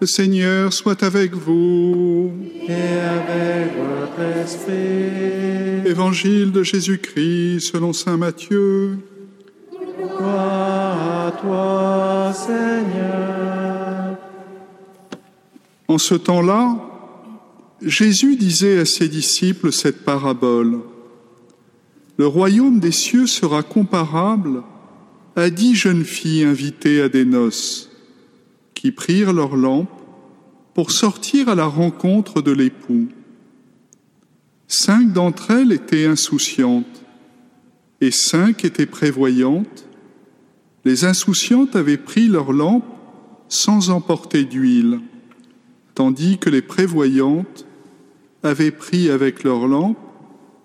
Le Seigneur soit avec vous. Et avec votre esprit. Évangile de Jésus-Christ selon Saint Matthieu. Gloire à toi, Seigneur. En ce temps-là, Jésus disait à ses disciples cette parabole. Le royaume des cieux sera comparable à dix jeunes filles invitées à des noces qui prirent leurs lampes pour sortir à la rencontre de l'époux. Cinq d'entre elles étaient insouciantes et cinq étaient prévoyantes. Les insouciantes avaient pris leurs lampes sans emporter d'huile, tandis que les prévoyantes avaient pris avec leurs lampes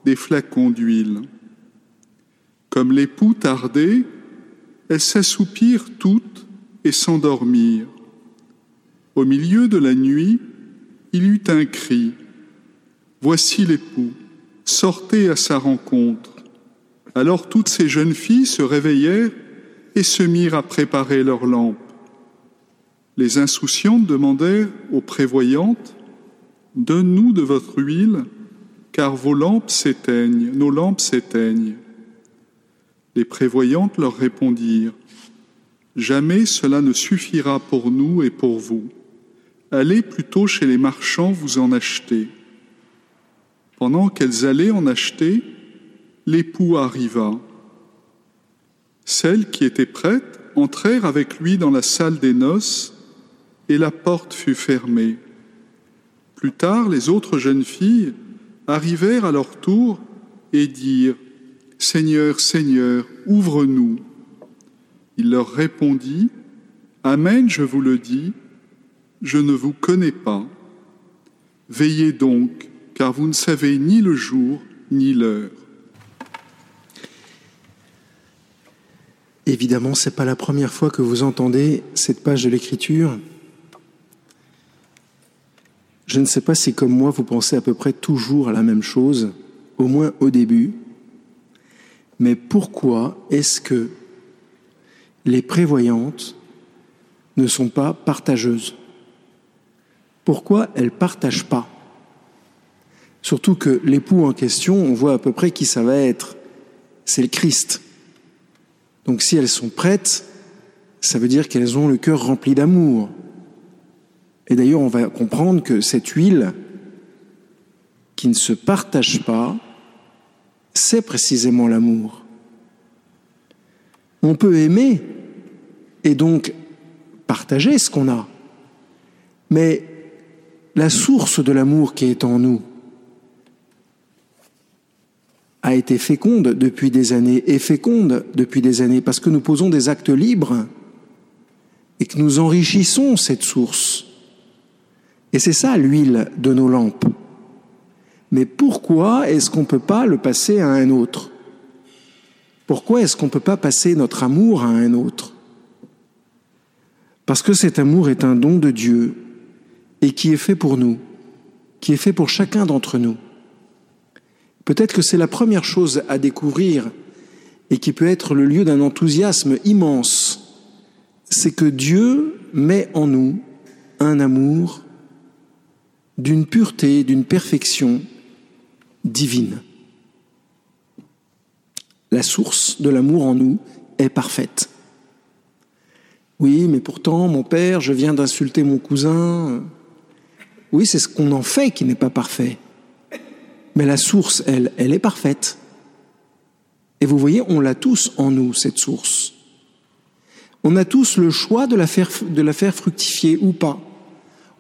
des flacons d'huile. Comme l'époux tardait, elles s'assoupirent toutes et s'endormirent. Au milieu de la nuit, il eut un cri. Voici l'époux, sortez à sa rencontre. Alors toutes ces jeunes filles se réveillèrent et se mirent à préparer leurs lampes. Les insouciantes demandèrent aux prévoyantes, Donne-nous de votre huile, car vos lampes s'éteignent, nos lampes s'éteignent. Les prévoyantes leur répondirent, Jamais cela ne suffira pour nous et pour vous. Allez plutôt chez les marchands vous en acheter. Pendant qu'elles allaient en acheter, l'époux arriva. Celles qui étaient prêtes entrèrent avec lui dans la salle des noces, et la porte fut fermée. Plus tard, les autres jeunes filles arrivèrent à leur tour et dirent Seigneur, Seigneur, ouvre-nous. Il leur répondit Amen, je vous le dis je ne vous connais pas. Veillez donc, car vous ne savez ni le jour ni l'heure. Évidemment, ce n'est pas la première fois que vous entendez cette page de l'Écriture. Je ne sais pas si, comme moi, vous pensez à peu près toujours à la même chose, au moins au début. Mais pourquoi est-ce que les prévoyantes ne sont pas partageuses? Pourquoi elles ne partagent pas? Surtout que l'époux en question, on voit à peu près qui ça va être. C'est le Christ. Donc si elles sont prêtes, ça veut dire qu'elles ont le cœur rempli d'amour. Et d'ailleurs, on va comprendre que cette huile qui ne se partage pas, c'est précisément l'amour. On peut aimer et donc partager ce qu'on a. Mais la source de l'amour qui est en nous a été féconde depuis des années et féconde depuis des années parce que nous posons des actes libres et que nous enrichissons cette source. Et c'est ça l'huile de nos lampes. Mais pourquoi est-ce qu'on ne peut pas le passer à un autre? Pourquoi est-ce qu'on ne peut pas passer notre amour à un autre? Parce que cet amour est un don de Dieu et qui est fait pour nous, qui est fait pour chacun d'entre nous. Peut-être que c'est la première chose à découvrir et qui peut être le lieu d'un enthousiasme immense, c'est que Dieu met en nous un amour d'une pureté, d'une perfection divine. La source de l'amour en nous est parfaite. Oui, mais pourtant, mon père, je viens d'insulter mon cousin, oui, c'est ce qu'on en fait qui n'est pas parfait. Mais la source, elle, elle est parfaite. Et vous voyez, on l'a tous en nous, cette source. On a tous le choix de la faire, fructifier ou pas.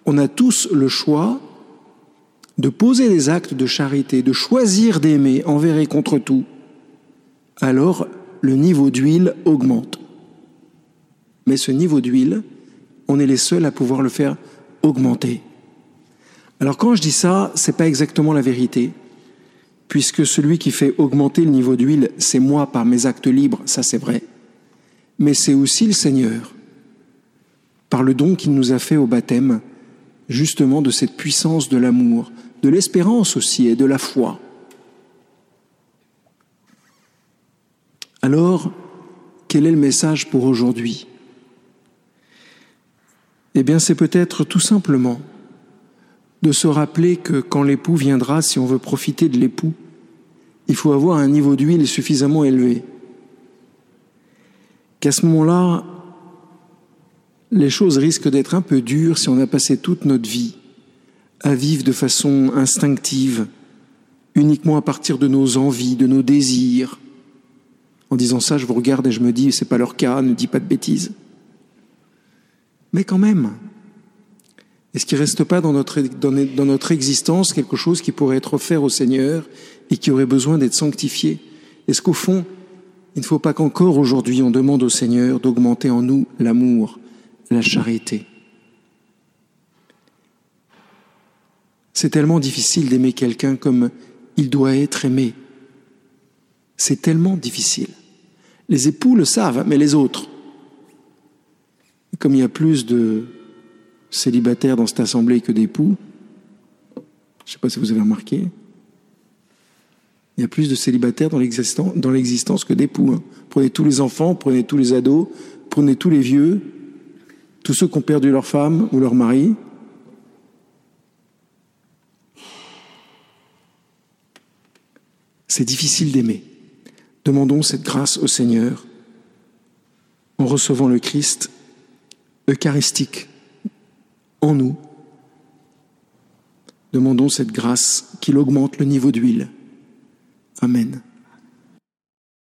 On a tous le choix de poser des actes de charité, de choisir d'aimer envers contre tout. Alors, le niveau d'huile augmente. Mais ce niveau d'huile, on est les seuls à pouvoir le faire augmenter. Alors quand je dis ça, c'est pas exactement la vérité, puisque celui qui fait augmenter le niveau d'huile, c'est moi par mes actes libres, ça c'est vrai, mais c'est aussi le Seigneur, par le don qu'il nous a fait au baptême, justement de cette puissance de l'amour, de l'espérance aussi et de la foi. Alors, quel est le message pour aujourd'hui? Eh bien, c'est peut-être tout simplement de se rappeler que quand l'époux viendra, si on veut profiter de l'époux, il faut avoir un niveau d'huile suffisamment élevé. Qu'à ce moment-là, les choses risquent d'être un peu dures si on a passé toute notre vie à vivre de façon instinctive, uniquement à partir de nos envies, de nos désirs. En disant ça, je vous regarde et je me dis, c'est pas leur cas, ne dis pas de bêtises. Mais quand même, est-ce qu'il ne reste pas dans notre, dans, notre existence quelque chose qui pourrait être offert au Seigneur et qui aurait besoin d'être sanctifié? Est-ce qu'au fond, il ne faut pas qu'encore aujourd'hui on demande au Seigneur d'augmenter en nous l'amour, la charité? C'est tellement difficile d'aimer quelqu'un comme il doit être aimé. C'est tellement difficile. Les époux le savent, mais les autres. Comme il y a plus de célibataires dans cette assemblée que d'époux, je ne sais pas si vous avez remarqué, il y a plus de célibataires dans l'existence que d'époux. Hein. Prenez tous les enfants, prenez tous les ados, prenez tous les vieux, tous ceux qui ont perdu leur femme ou leur mari. C'est difficile d'aimer. Demandons cette grâce au Seigneur en recevant le Christ eucharistique en nous. Demandons cette grâce qu'il augmente le niveau d'huile. Amen.